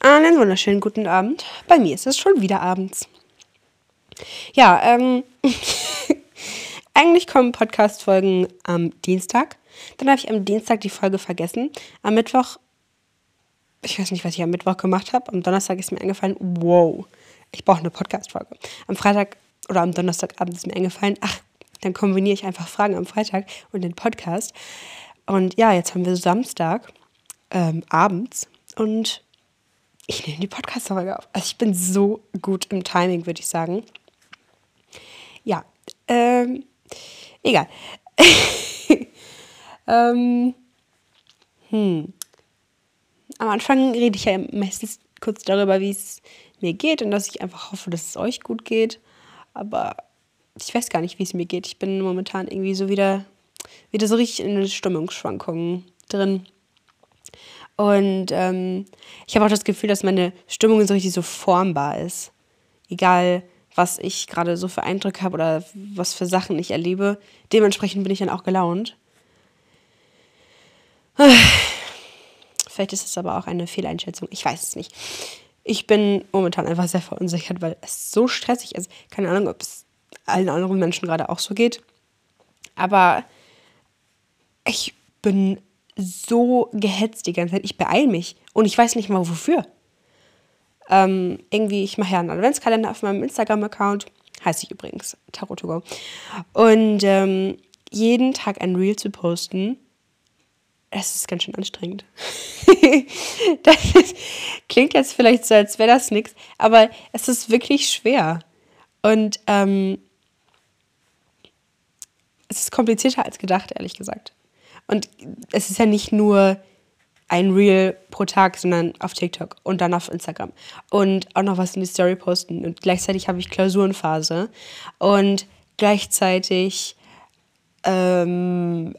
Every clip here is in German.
Einen wunderschönen guten Abend. Bei mir ist es schon wieder abends. Ja, ähm, eigentlich kommen Podcast-Folgen am Dienstag. Dann habe ich am Dienstag die Folge vergessen. Am Mittwoch, ich weiß nicht, was ich am Mittwoch gemacht habe. Am Donnerstag ist mir eingefallen, wow, ich brauche eine Podcast-Folge. Am Freitag oder am Donnerstagabend ist mir eingefallen, ach, dann kombiniere ich einfach Fragen am Freitag und den Podcast. Und ja, jetzt haben wir Samstag ähm, abends und ich nehme die Podcast-Folge auf. Also ich bin so gut im Timing, würde ich sagen. Ja, ähm, egal. ähm, hm. Am Anfang rede ich ja meistens kurz darüber, wie es mir geht und dass ich einfach hoffe, dass es euch gut geht. Aber ich weiß gar nicht, wie es mir geht. Ich bin momentan irgendwie so wieder, wieder so richtig in eine Stimmungsschwankungen drin. Und ähm, ich habe auch das Gefühl, dass meine Stimmung so richtig so formbar ist. Egal, was ich gerade so für Eindrücke habe oder was für Sachen ich erlebe. Dementsprechend bin ich dann auch gelaunt. Vielleicht ist es aber auch eine Fehleinschätzung. Ich weiß es nicht. Ich bin momentan einfach sehr verunsichert, weil es so stressig ist. Keine Ahnung, ob es allen anderen Menschen gerade auch so geht. Aber ich bin so gehetzt die ganze Zeit. Ich beeile mich und ich weiß nicht mal wofür. Ähm, irgendwie, ich mache ja einen Adventskalender auf meinem Instagram-Account. Heißt ich übrigens, Tarot to go. Und ähm, jeden Tag ein Reel zu posten, das ist ganz schön anstrengend. das ist, klingt jetzt vielleicht so, als wäre das nichts, aber es ist wirklich schwer. Und ähm, es ist komplizierter als gedacht, ehrlich gesagt. Und es ist ja nicht nur ein Reel pro Tag, sondern auf TikTok und dann auf Instagram. Und auch noch was in die Story posten. Und gleichzeitig habe ich Klausurenphase. Und gleichzeitig ähm,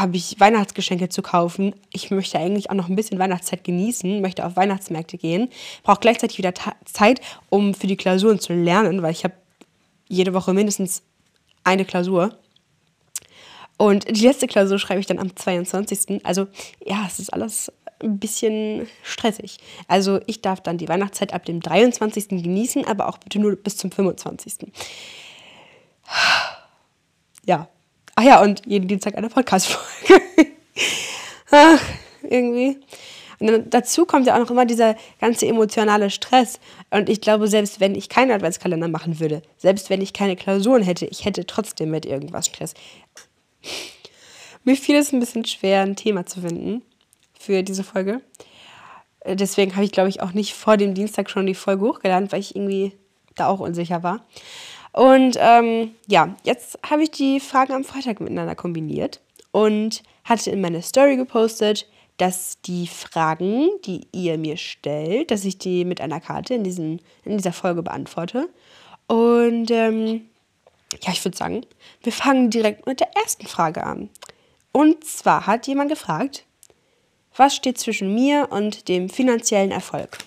habe ich Weihnachtsgeschenke zu kaufen. Ich möchte eigentlich auch noch ein bisschen Weihnachtszeit genießen, möchte auf Weihnachtsmärkte gehen. Brauche gleichzeitig wieder Zeit, um für die Klausuren zu lernen, weil ich habe jede Woche mindestens eine Klausur. Und die letzte Klausur schreibe ich dann am 22. Also ja, es ist alles ein bisschen stressig. Also ich darf dann die Weihnachtszeit ab dem 23. genießen, aber auch bitte nur bis zum 25. Ja. Ach ja, und jeden Dienstag eine Podcast-Folge. Ach, irgendwie. Und dann dazu kommt ja auch noch immer dieser ganze emotionale Stress. Und ich glaube, selbst wenn ich keinen Adventskalender machen würde, selbst wenn ich keine Klausuren hätte, ich hätte trotzdem mit irgendwas Stress. Mir fiel es ein bisschen schwer, ein Thema zu finden für diese Folge. Äh, deswegen habe ich, glaube ich, auch nicht vor dem Dienstag schon die Folge hochgeladen, weil ich irgendwie da auch unsicher war. Und ähm, ja, jetzt habe ich die Fragen am Freitag miteinander kombiniert und hatte in meine Story gepostet, dass die Fragen, die ihr mir stellt, dass ich die mit einer Karte in, diesen, in dieser Folge beantworte. Und ähm, ja, ich würde sagen, wir fangen direkt mit der ersten Frage an. Und zwar hat jemand gefragt, was steht zwischen mir und dem finanziellen Erfolg?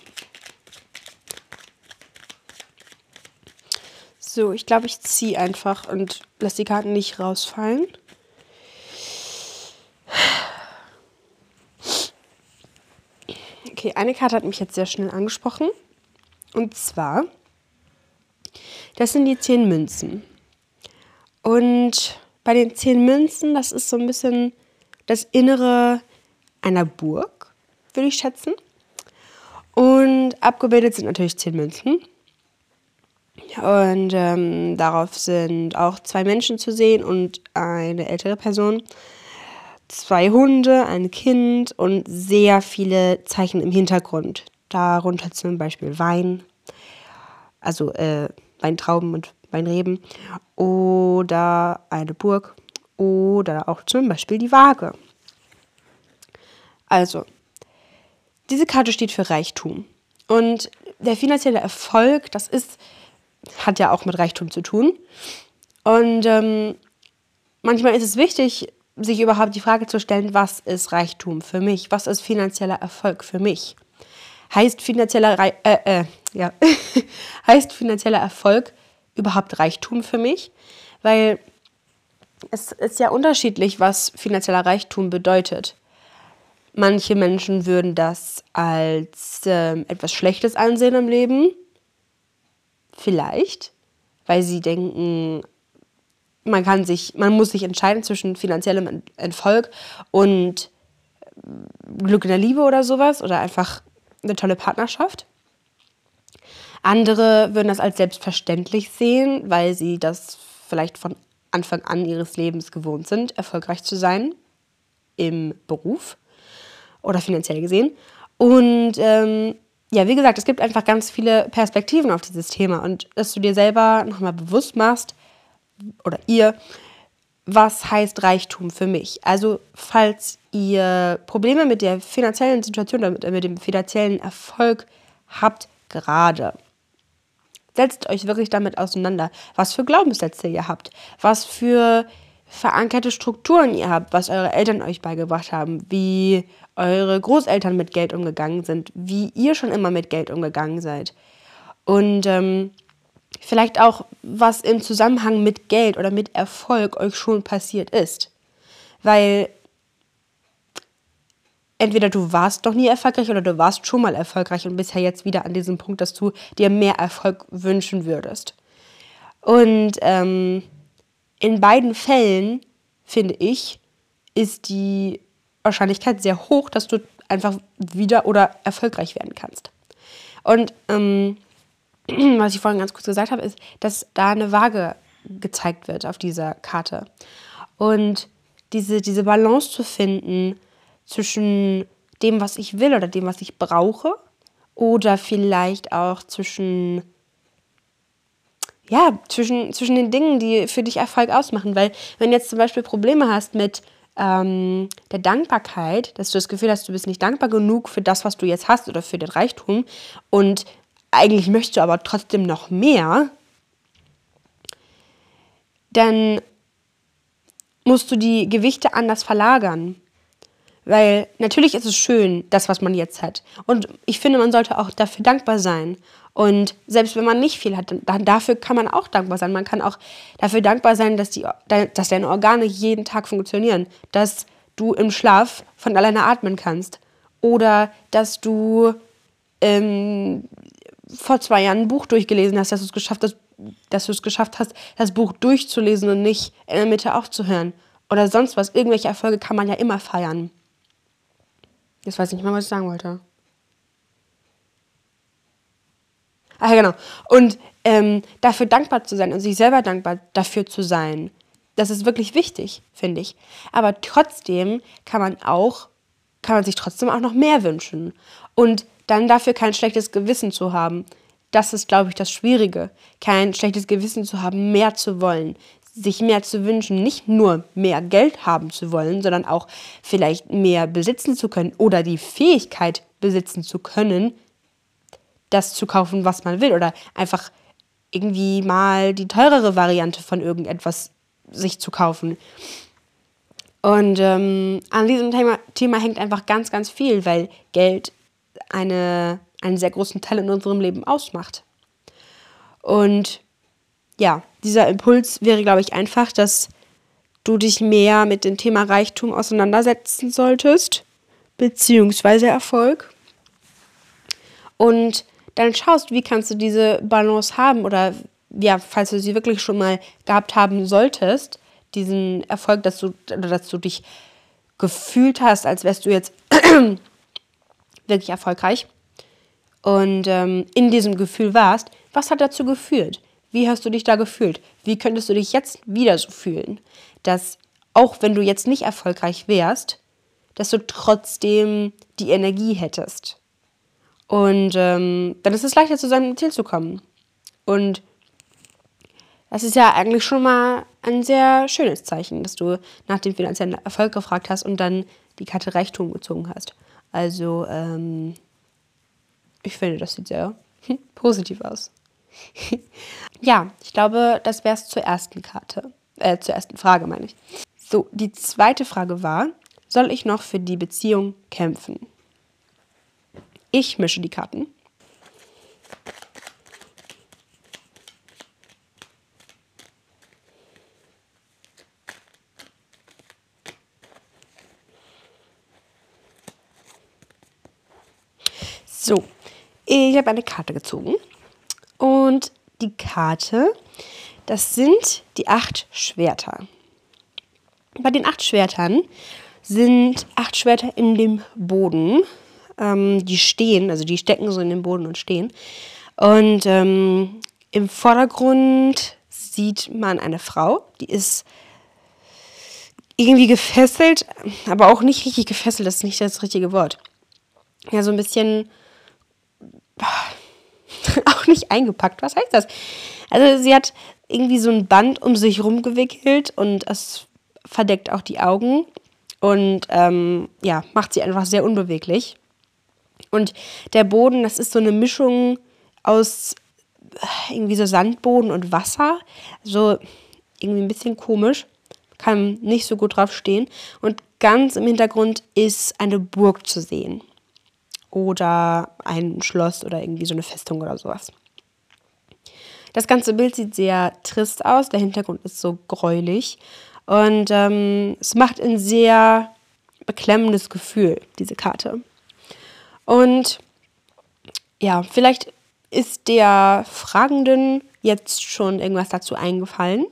So, ich glaube, ich ziehe einfach und lasse die Karten nicht rausfallen. Okay, eine Karte hat mich jetzt sehr schnell angesprochen. Und zwar, das sind die zehn Münzen. Und bei den zehn Münzen, das ist so ein bisschen das Innere einer Burg, würde ich schätzen. Und abgebildet sind natürlich zehn Münzen. Und ähm, darauf sind auch zwei Menschen zu sehen und eine ältere Person. Zwei Hunde, ein Kind und sehr viele Zeichen im Hintergrund. Darunter zum Beispiel Wein, also äh, Weintrauben und Weinreben oder eine Burg oder auch zum Beispiel die Waage. Also, diese Karte steht für Reichtum. Und der finanzielle Erfolg, das ist, hat ja auch mit Reichtum zu tun. Und ähm, manchmal ist es wichtig, sich überhaupt die Frage zu stellen, was ist Reichtum für mich? Was ist finanzieller Erfolg für mich? Heißt finanzieller, Re äh, äh, ja. heißt finanzieller Erfolg überhaupt Reichtum für mich? weil es ist ja unterschiedlich, was finanzieller Reichtum bedeutet. Manche Menschen würden das als äh, etwas Schlechtes ansehen im Leben. Vielleicht, weil sie denken, man kann sich, man muss sich entscheiden zwischen finanziellem Erfolg und Glück in der Liebe oder sowas oder einfach eine tolle Partnerschaft. Andere würden das als selbstverständlich sehen, weil sie das vielleicht von Anfang an ihres Lebens gewohnt sind, erfolgreich zu sein im Beruf oder finanziell gesehen. Und ähm, ja, wie gesagt, es gibt einfach ganz viele Perspektiven auf dieses Thema. Und dass du dir selber nochmal bewusst machst, oder ihr, was heißt Reichtum für mich? Also, falls ihr Probleme mit der finanziellen Situation oder mit, mit dem finanziellen Erfolg habt, gerade, setzt euch wirklich damit auseinander, was für Glaubenssätze ihr habt, was für verankerte Strukturen ihr habt, was eure Eltern euch beigebracht haben, wie eure Großeltern mit Geld umgegangen sind, wie ihr schon immer mit Geld umgegangen seid. Und ähm, vielleicht auch, was im Zusammenhang mit Geld oder mit Erfolg euch schon passiert ist. Weil entweder du warst doch nie erfolgreich oder du warst schon mal erfolgreich und bist ja jetzt wieder an diesem Punkt, dass du dir mehr Erfolg wünschen würdest. Und ähm, in beiden Fällen, finde ich, ist die Wahrscheinlichkeit sehr hoch, dass du einfach wieder oder erfolgreich werden kannst. Und ähm, was ich vorhin ganz kurz gesagt habe, ist, dass da eine Waage gezeigt wird auf dieser Karte. Und diese, diese Balance zu finden zwischen dem, was ich will oder dem, was ich brauche, oder vielleicht auch zwischen, ja, zwischen, zwischen den Dingen, die für dich Erfolg ausmachen. Weil wenn du jetzt zum Beispiel Probleme hast mit ähm, der Dankbarkeit, dass du das Gefühl hast, du bist nicht dankbar genug für das, was du jetzt hast oder für den Reichtum und eigentlich möchtest du aber trotzdem noch mehr, dann musst du die Gewichte anders verlagern. Weil natürlich ist es schön, das, was man jetzt hat. Und ich finde, man sollte auch dafür dankbar sein. Und selbst wenn man nicht viel hat, dann dafür kann man auch dankbar sein. Man kann auch dafür dankbar sein, dass, die, dass deine Organe jeden Tag funktionieren. Dass du im Schlaf von alleine atmen kannst. Oder dass du ähm, vor zwei Jahren ein Buch durchgelesen hast, dass du es geschafft hast, dass du es geschafft hast, das Buch durchzulesen und nicht in der Mitte aufzuhören. Oder sonst was. Irgendwelche Erfolge kann man ja immer feiern. Jetzt weiß ich nicht mehr, was ich sagen wollte. Ach ja, genau. Und ähm, dafür dankbar zu sein und sich selber dankbar dafür zu sein, das ist wirklich wichtig, finde ich. Aber trotzdem kann man auch, kann man sich trotzdem auch noch mehr wünschen. Und dann dafür kein schlechtes Gewissen zu haben. Das ist, glaube ich, das Schwierige. Kein schlechtes Gewissen zu haben, mehr zu wollen, sich mehr zu wünschen, nicht nur mehr Geld haben zu wollen, sondern auch vielleicht mehr besitzen zu können oder die Fähigkeit besitzen zu können, das zu kaufen, was man will oder einfach irgendwie mal die teurere Variante von irgendetwas sich zu kaufen. Und ähm, an diesem Thema, Thema hängt einfach ganz, ganz viel, weil Geld eine, einen sehr großen Teil in unserem Leben ausmacht. Und ja, dieser Impuls wäre, glaube ich, einfach, dass du dich mehr mit dem Thema Reichtum auseinandersetzen solltest, beziehungsweise Erfolg. Und dann schaust, wie kannst du diese Balance haben oder ja, falls du sie wirklich schon mal gehabt haben solltest, diesen Erfolg, dass du, dass du dich gefühlt hast, als wärst du jetzt wirklich erfolgreich und ähm, in diesem Gefühl warst, was hat dazu geführt? Wie hast du dich da gefühlt? Wie könntest du dich jetzt wieder so fühlen, dass auch wenn du jetzt nicht erfolgreich wärst, dass du trotzdem die Energie hättest? Und ähm, dann ist es leichter, zu seinem Ziel zu kommen. Und das ist ja eigentlich schon mal ein sehr schönes Zeichen, dass du nach dem finanziellen Erfolg gefragt hast und dann die Karte Reichtum gezogen hast. Also, ähm, ich finde, das sieht sehr positiv aus. ja, ich glaube, das wäre es zur ersten Karte. Äh, zur ersten Frage, meine ich. So, die zweite Frage war, soll ich noch für die Beziehung kämpfen? Ich mische die Karten. So, ich habe eine Karte gezogen und die Karte, das sind die acht Schwerter. Bei den acht Schwertern sind acht Schwerter in dem Boden ähm, die stehen, also die stecken so in den Boden und stehen. Und ähm, im Vordergrund sieht man eine Frau, die ist irgendwie gefesselt, aber auch nicht richtig gefesselt, das ist nicht das richtige Wort. Ja, so ein bisschen auch nicht eingepackt. Was heißt das? Also sie hat irgendwie so ein Band um sich rumgewickelt und es verdeckt auch die Augen und ähm, ja, macht sie einfach sehr unbeweglich. Und der Boden, das ist so eine Mischung aus äh, irgendwie so Sandboden und Wasser. So irgendwie ein bisschen komisch. Kann nicht so gut drauf stehen. Und ganz im Hintergrund ist eine Burg zu sehen. Oder ein Schloss oder irgendwie so eine Festung oder sowas. Das ganze Bild sieht sehr trist aus. Der Hintergrund ist so gräulich. Und ähm, es macht ein sehr beklemmendes Gefühl, diese Karte. Und ja, vielleicht ist der Fragenden jetzt schon irgendwas dazu eingefallen.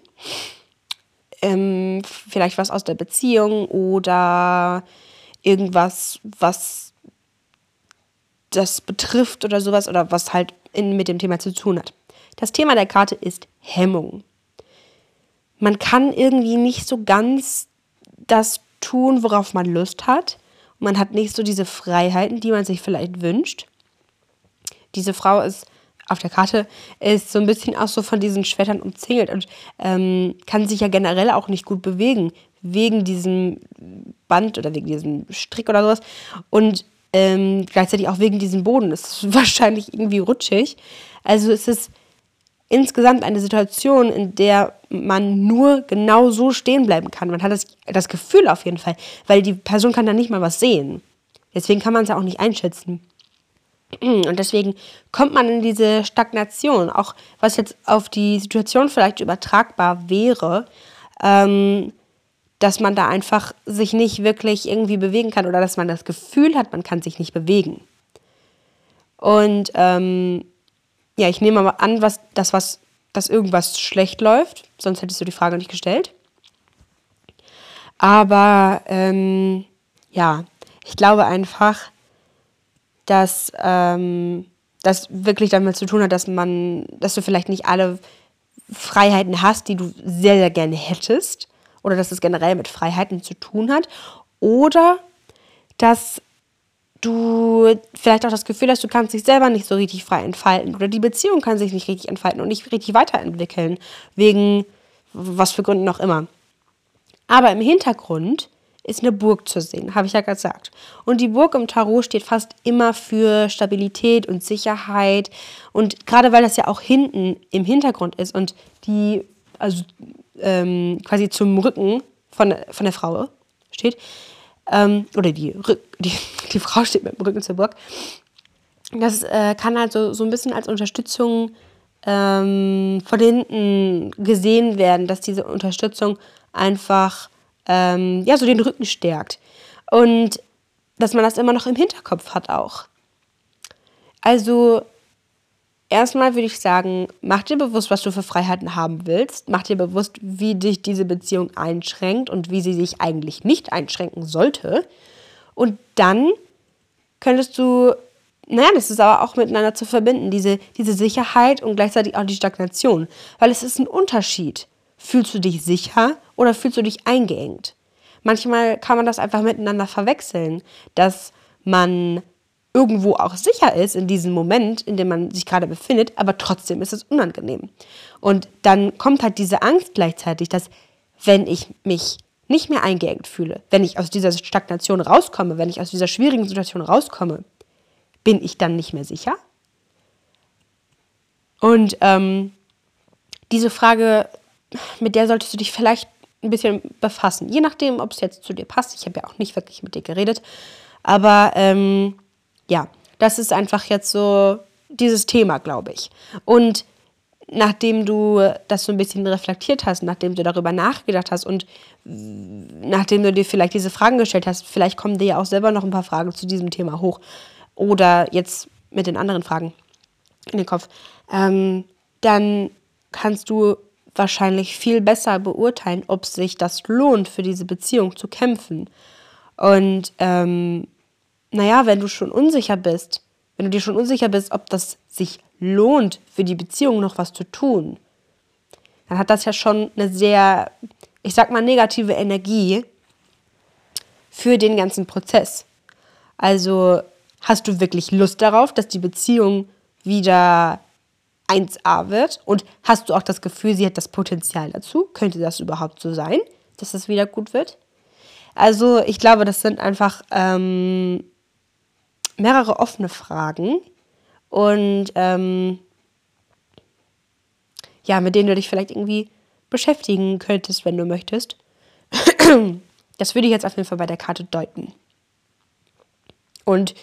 Ähm, vielleicht was aus der Beziehung oder irgendwas, was das betrifft oder sowas oder was halt in, mit dem Thema zu tun hat. Das Thema der Karte ist Hemmung. Man kann irgendwie nicht so ganz das tun, worauf man Lust hat. Man hat nicht so diese Freiheiten, die man sich vielleicht wünscht. Diese Frau ist auf der Karte ist so ein bisschen auch so von diesen Schwertern umzingelt und ähm, kann sich ja generell auch nicht gut bewegen wegen diesem Band oder wegen diesem Strick oder sowas und ähm, gleichzeitig auch wegen diesem Boden. Es ist wahrscheinlich irgendwie rutschig. Also es ist insgesamt eine Situation, in der man nur genau so stehen bleiben kann. Man hat das, das Gefühl auf jeden Fall, weil die Person kann da nicht mal was sehen. Deswegen kann man es ja auch nicht einschätzen. Und deswegen kommt man in diese Stagnation, auch was jetzt auf die Situation vielleicht übertragbar wäre, ähm, dass man da einfach sich nicht wirklich irgendwie bewegen kann oder dass man das Gefühl hat, man kann sich nicht bewegen. Und ähm, ja, ich nehme mal an, was, dass, was, dass irgendwas schlecht läuft, sonst hättest du die Frage nicht gestellt. Aber ähm, ja, ich glaube einfach, dass ähm, das wirklich damit zu tun hat, dass man, dass du vielleicht nicht alle Freiheiten hast, die du sehr, sehr gerne hättest. Oder dass es generell mit Freiheiten zu tun hat. Oder dass du vielleicht auch das Gefühl hast, du kannst dich selber nicht so richtig frei entfalten oder die Beziehung kann sich nicht richtig entfalten und nicht richtig weiterentwickeln, wegen was für Gründen auch immer. Aber im Hintergrund ist eine Burg zu sehen, habe ich ja gesagt. Und die Burg im Tarot steht fast immer für Stabilität und Sicherheit. Und gerade weil das ja auch hinten im Hintergrund ist und die, also ähm, quasi zum Rücken von, von der Frau steht, ähm, oder die, die, die Frau steht mit dem Rücken zur Burg. Das äh, kann halt so, so ein bisschen als Unterstützung ähm, von hinten gesehen werden, dass diese Unterstützung einfach ähm, ja, so den Rücken stärkt. Und dass man das immer noch im Hinterkopf hat auch. Also erstmal würde ich sagen, mach dir bewusst, was du für Freiheiten haben willst. Mach dir bewusst, wie dich diese Beziehung einschränkt und wie sie sich eigentlich nicht einschränken sollte. Und dann könntest du, naja, das ist aber auch miteinander zu verbinden, diese, diese Sicherheit und gleichzeitig auch die Stagnation. Weil es ist ein Unterschied. Fühlst du dich sicher oder fühlst du dich eingeengt? Manchmal kann man das einfach miteinander verwechseln, dass man irgendwo auch sicher ist in diesem Moment, in dem man sich gerade befindet, aber trotzdem ist es unangenehm. Und dann kommt halt diese Angst gleichzeitig, dass wenn ich mich nicht mehr eingeengt fühle, wenn ich aus dieser Stagnation rauskomme, wenn ich aus dieser schwierigen Situation rauskomme, bin ich dann nicht mehr sicher? Und ähm, diese Frage, mit der solltest du dich vielleicht ein bisschen befassen, je nachdem, ob es jetzt zu dir passt. Ich habe ja auch nicht wirklich mit dir geredet, aber ähm, ja, das ist einfach jetzt so dieses Thema, glaube ich. Und nachdem du das so ein bisschen reflektiert hast, nachdem du darüber nachgedacht hast und nachdem du dir vielleicht diese Fragen gestellt hast, vielleicht kommen dir ja auch selber noch ein paar Fragen zu diesem Thema hoch. Oder jetzt mit den anderen Fragen in den Kopf, ähm, dann kannst du wahrscheinlich viel besser beurteilen, ob sich das lohnt, für diese Beziehung zu kämpfen. Und ähm, naja, wenn du schon unsicher bist, wenn du dir schon unsicher bist, ob das sich lohnt, für die Beziehung noch was zu tun, dann hat das ja schon eine sehr, ich sag mal, negative Energie für den ganzen Prozess. Also hast du wirklich Lust darauf, dass die Beziehung wieder 1a wird? Und hast du auch das Gefühl, sie hat das Potenzial dazu? Könnte das überhaupt so sein, dass es wieder gut wird? Also ich glaube, das sind einfach ähm, mehrere offene Fragen und ähm, ja, mit denen du dich vielleicht irgendwie beschäftigen könntest, wenn du möchtest. Das würde ich jetzt auf jeden Fall bei der Karte deuten. Und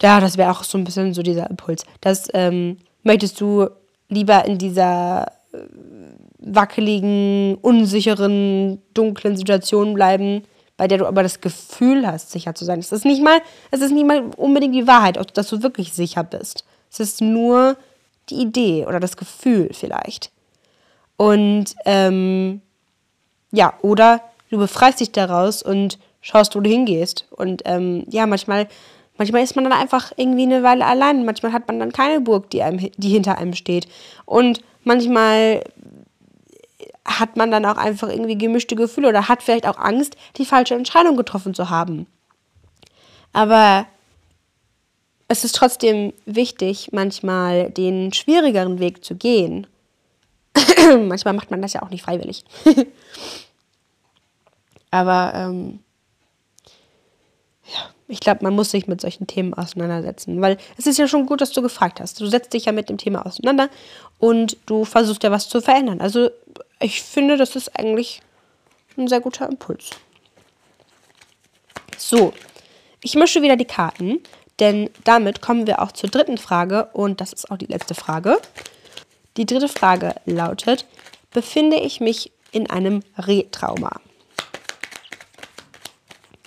ja, das wäre auch so ein bisschen so dieser Impuls. Das ähm, möchtest du lieber in dieser äh, wackeligen, unsicheren, dunklen Situation bleiben, bei der du aber das Gefühl hast, sicher zu sein. Es ist nicht mal, es ist nicht mal unbedingt die Wahrheit, dass du wirklich sicher bist. Es ist nur die Idee oder das Gefühl vielleicht. Und ähm, ja, oder du befreist dich daraus und schaust, wo du hingehst. Und ähm, ja, manchmal, manchmal ist man dann einfach irgendwie eine Weile allein. Manchmal hat man dann keine Burg, die, einem, die hinter einem steht. Und manchmal hat man dann auch einfach irgendwie gemischte Gefühle oder hat vielleicht auch Angst, die falsche Entscheidung getroffen zu haben. Aber es ist trotzdem wichtig, manchmal den schwierigeren Weg zu gehen. manchmal macht man das ja auch nicht freiwillig. Aber ähm, ja, ich glaube, man muss sich mit solchen Themen auseinandersetzen, weil es ist ja schon gut, dass du gefragt hast. Du setzt dich ja mit dem Thema auseinander und du versuchst ja was zu verändern. Also ich finde, das ist eigentlich ein sehr guter Impuls. So, ich mische wieder die Karten, denn damit kommen wir auch zur dritten Frage und das ist auch die letzte Frage. Die dritte Frage lautet, befinde ich mich in einem Retrauma?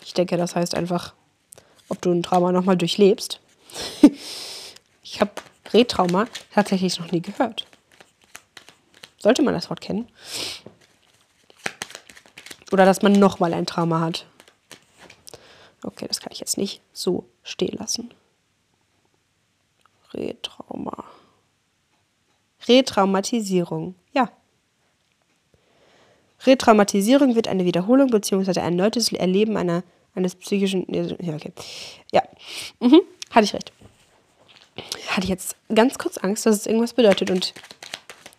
Ich denke, das heißt einfach, ob du ein Trauma nochmal durchlebst. ich habe Retrauma tatsächlich noch nie gehört. Sollte man das Wort kennen? Oder dass man nochmal ein Trauma hat. Okay, das kann ich jetzt nicht so stehen lassen. Retrauma. Retraumatisierung. Ja. Retraumatisierung wird eine Wiederholung bzw. ein erneutes Erleben einer, eines psychischen. Ja, okay. Ja. Mhm. Hatte ich recht. Hatte ich jetzt ganz kurz Angst, dass es irgendwas bedeutet und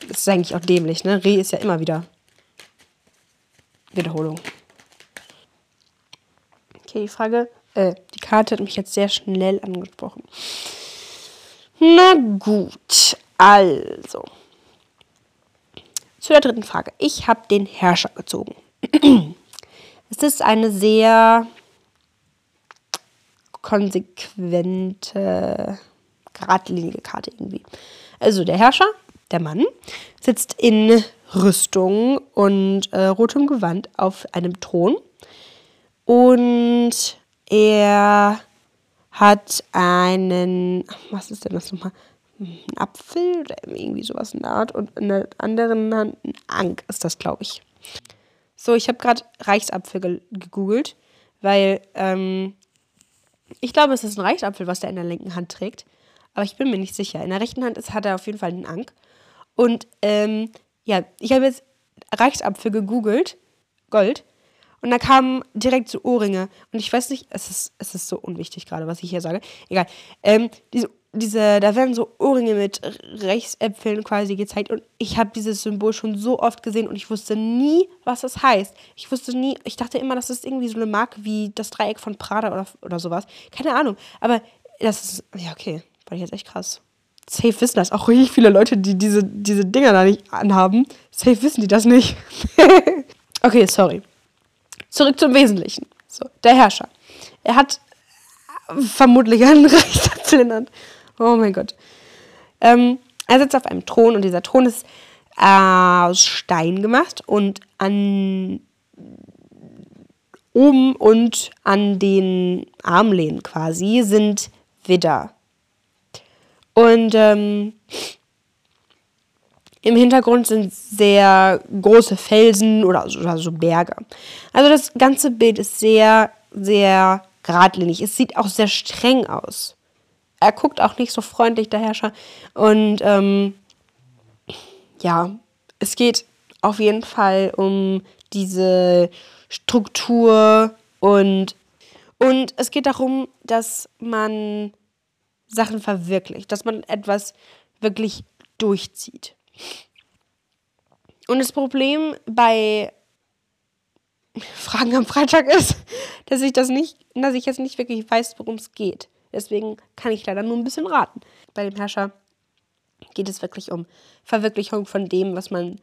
das ist eigentlich auch dämlich, ne? Re ist ja immer wieder Wiederholung. Okay, die Frage, äh, die Karte hat mich jetzt sehr schnell angesprochen. Na gut, also. Zu der dritten Frage. Ich habe den Herrscher gezogen. es ist eine sehr konsequente, geradlinige Karte irgendwie. Also der Herrscher der Mann sitzt in Rüstung und äh, rotem Gewand auf einem Thron. Und er hat einen, was ist denn das nochmal? Ein Apfel oder irgendwie sowas in der Art. Und in der anderen Hand ein Ank ist das, glaube ich. So, ich habe gerade Reichsapfel ge gegoogelt, weil ähm, ich glaube, es ist ein Reichsapfel, was er in der linken Hand trägt. Aber ich bin mir nicht sicher. In der rechten Hand ist, hat er auf jeden Fall einen Ank. Und ähm, ja, ich habe jetzt Reichsapfel gegoogelt, Gold, und da kamen direkt so Ohrringe. Und ich weiß nicht, es ist, es ist so unwichtig gerade, was ich hier sage. Egal. Ähm, diese, diese, da werden so Ohrringe mit Reichsäpfeln quasi gezeigt. Und ich habe dieses Symbol schon so oft gesehen und ich wusste nie, was das heißt. Ich wusste nie, ich dachte immer, das ist irgendwie so eine Marke wie das Dreieck von Prada oder, oder sowas. Keine Ahnung. Aber das ist, ja, okay. War jetzt echt krass safe wissen das auch richtig viele Leute, die diese, diese Dinger da nicht anhaben. Safe wissen die das nicht. okay, sorry. Zurück zum Wesentlichen. So, der Herrscher. Er hat vermutlich einen Rechtszylinder. Oh mein Gott. Ähm, er sitzt auf einem Thron und dieser Thron ist äh, aus Stein gemacht und an oben und an den Armlehnen quasi sind Widder Und ähm, im Hintergrund sind sehr große Felsen oder, oder so Berge. Also das ganze Bild ist sehr, sehr geradlinig. Es sieht auch sehr streng aus. Er guckt auch nicht so freundlich, der Herrscher. Und ähm, ja, es geht auf jeden Fall um diese Struktur und, und es geht darum, dass man Sachen verwirklicht, dass man etwas wirklich durchzieht. Und das Problem bei Fragen am Freitag ist, dass ich das nicht, dass ich jetzt nicht wirklich weiß, worum es geht. Deswegen kann ich leider nur ein bisschen raten. Bei dem Herrscher geht es wirklich um Verwirklichung von dem, was man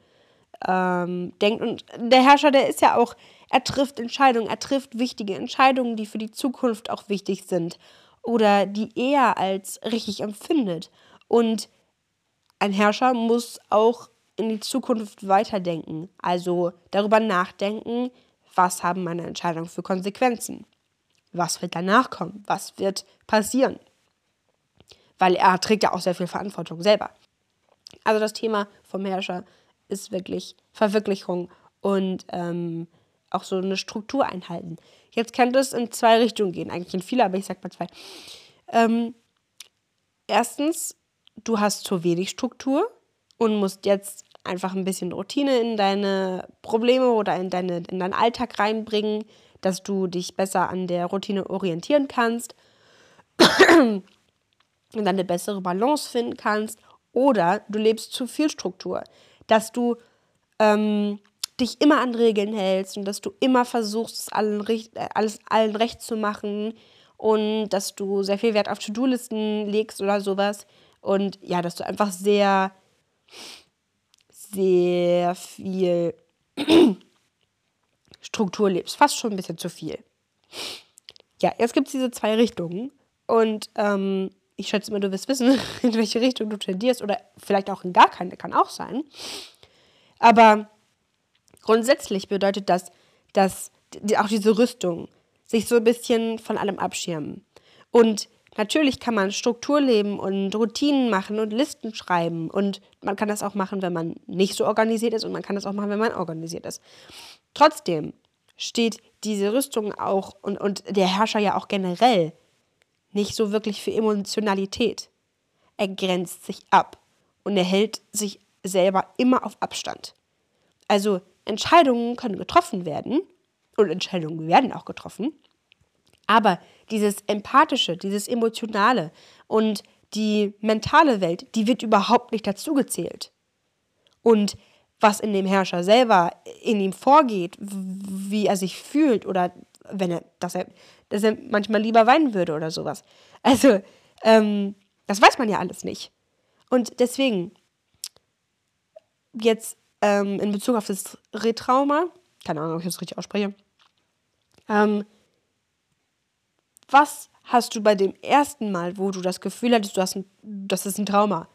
ähm, denkt. Und der Herrscher, der ist ja auch, er trifft Entscheidungen, er trifft wichtige Entscheidungen, die für die Zukunft auch wichtig sind oder die er als richtig empfindet. Und ein Herrscher muss auch in die Zukunft weiterdenken, also darüber nachdenken, was haben meine Entscheidungen für Konsequenzen? Was wird danach kommen? Was wird passieren? Weil er trägt ja auch sehr viel Verantwortung selber. Also das Thema vom Herrscher ist wirklich Verwirklichung und ähm, auch so eine Struktur einhalten. Jetzt könnte es in zwei Richtungen gehen, eigentlich in viele, aber ich sag mal zwei. Ähm, erstens, du hast zu wenig Struktur und musst jetzt einfach ein bisschen Routine in deine Probleme oder in, deine, in deinen Alltag reinbringen, dass du dich besser an der Routine orientieren kannst und dann eine bessere Balance finden kannst. Oder du lebst zu viel Struktur, dass du ähm, dich immer an Regeln hältst und dass du immer versuchst, allen, äh, alles allen recht zu machen und dass du sehr viel Wert auf To-Do-Listen legst oder sowas. Und ja, dass du einfach sehr, sehr viel Struktur lebst. Fast schon ein bisschen zu viel. Ja, jetzt gibt es diese zwei Richtungen. Und ähm, ich schätze mal, du wirst wissen, in welche Richtung du tendierst. Oder vielleicht auch in gar keine, kann auch sein. Aber grundsätzlich bedeutet das, dass auch diese Rüstung sich so ein bisschen von allem abschirmen. Und natürlich kann man Struktur leben und Routinen machen und Listen schreiben. Und man kann das auch machen, wenn man nicht so organisiert ist. Und man kann das auch machen, wenn man organisiert ist. Trotzdem steht diese Rüstung auch und, und der Herrscher ja auch generell nicht so wirklich für Emotionalität. Er grenzt sich ab und er hält sich selber immer auf Abstand. Also Entscheidungen können getroffen werden und Entscheidungen werden auch getroffen, aber dieses Empathische, dieses Emotionale und die mentale Welt, die wird überhaupt nicht dazugezählt. Und was in dem Herrscher selber in ihm vorgeht, wie er sich fühlt oder wenn er, dass er, dass er manchmal lieber weinen würde oder sowas. Also, ähm, das weiß man ja alles nicht. Und deswegen, jetzt ähm, in Bezug auf das Retrauma, keine Ahnung, ob ich das richtig ausspreche, ähm, was hast du bei dem ersten Mal, wo du das Gefühl hattest, du hast ein, das ist ein Trauma,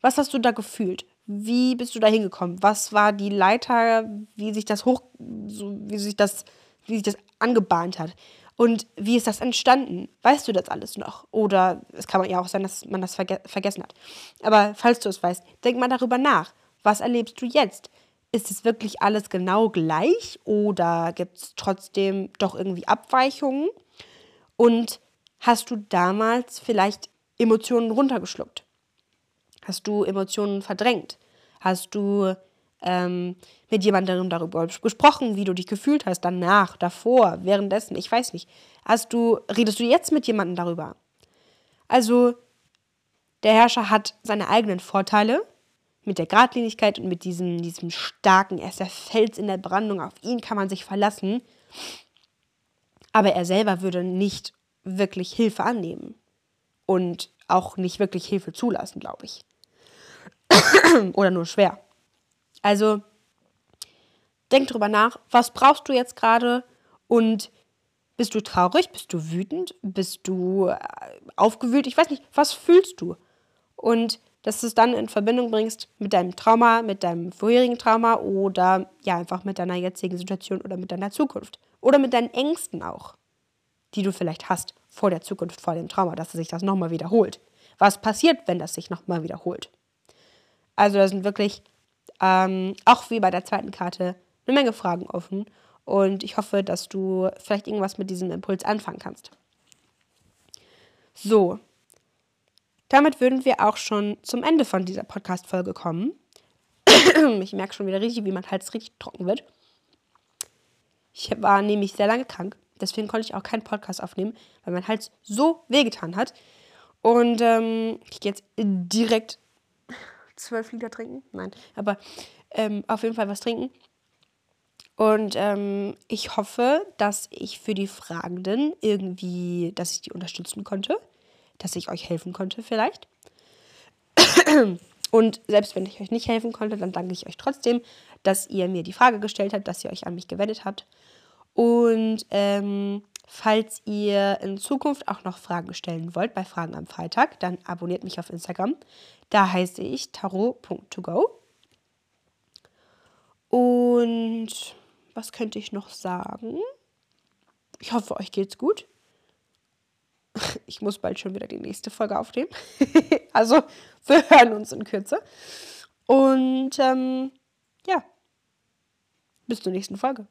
was hast du da gefühlt? Wie bist du da hingekommen? Was war die Leiter, wie sich das hoch, so, wie sich das, wie sich das angebahnt hat? Und wie ist das entstanden? Weißt du das alles noch? Oder es kann ja auch sein, dass man das verge vergessen hat. Aber falls du es weißt, denk mal darüber nach. Was erlebst du jetzt? Ist es wirklich alles genau gleich oder gibt es trotzdem doch irgendwie Abweichungen? Und hast du damals vielleicht Emotionen runtergeschluckt? Hast du Emotionen verdrängt? Hast du ähm, mit jemandem darüber gesprochen, wie du dich gefühlt hast, danach, davor, währenddessen? Ich weiß nicht. Hast du, redest du jetzt mit jemandem darüber? Also, der Herrscher hat seine eigenen Vorteile mit der Gradlinigkeit und mit diesem, diesem starken, er ist der Fels in der Brandung, auf ihn kann man sich verlassen. Aber er selber würde nicht wirklich Hilfe annehmen und auch nicht wirklich Hilfe zulassen, glaube ich. Oder nur schwer. Also denk drüber nach, was brauchst du jetzt gerade und bist du traurig, bist du wütend, bist du äh, aufgewühlt, ich weiß nicht, was fühlst du? Und dass du es dann in Verbindung bringst mit deinem Trauma, mit deinem vorherigen Trauma oder ja einfach mit deiner jetzigen Situation oder mit deiner Zukunft oder mit deinen Ängsten auch, die du vielleicht hast vor der Zukunft, vor dem Trauma, dass sich das nochmal wiederholt was passiert, wenn das sich nochmal wiederholt. Also da sind wirklich, ähm, auch wie bei der zweiten Karte, eine Menge Fragen offen. Und ich hoffe, dass du vielleicht irgendwas mit diesem Impuls anfangen kannst. So, damit würden wir auch schon zum Ende von dieser Podcast-Folge kommen. ich merke schon wieder richtig, wie mein Hals richtig trocken wird. Ich war nämlich sehr lange krank. Deswegen konnte ich auch keinen Podcast aufnehmen, weil mein Hals so wehgetan hat. Und ähm, ich gehe jetzt direkt zwölf Liter trinken. Nein, aber ähm, auf jeden Fall was trinken. Und ähm, ich hoffe, dass ich für die Fragenden irgendwie, dass ich die unterstützen konnte, dass ich euch helfen konnte vielleicht. Und selbst wenn ich euch nicht helfen konnte, dann danke ich euch trotzdem, dass ihr mir die Frage gestellt habt, dass ihr euch an mich gewendet habt. Und ähm, falls ihr in Zukunft auch noch Fragen stellen wollt bei Fragen am Freitag, dann abonniert mich auf Instagram. Da heiße ich tarot.togo. Und was könnte ich noch sagen? Ich hoffe, euch geht's gut. Ich muss bald schon wieder die nächste Folge aufnehmen. also, wir hören uns in Kürze. Und ähm, ja, bis zur nächsten Folge.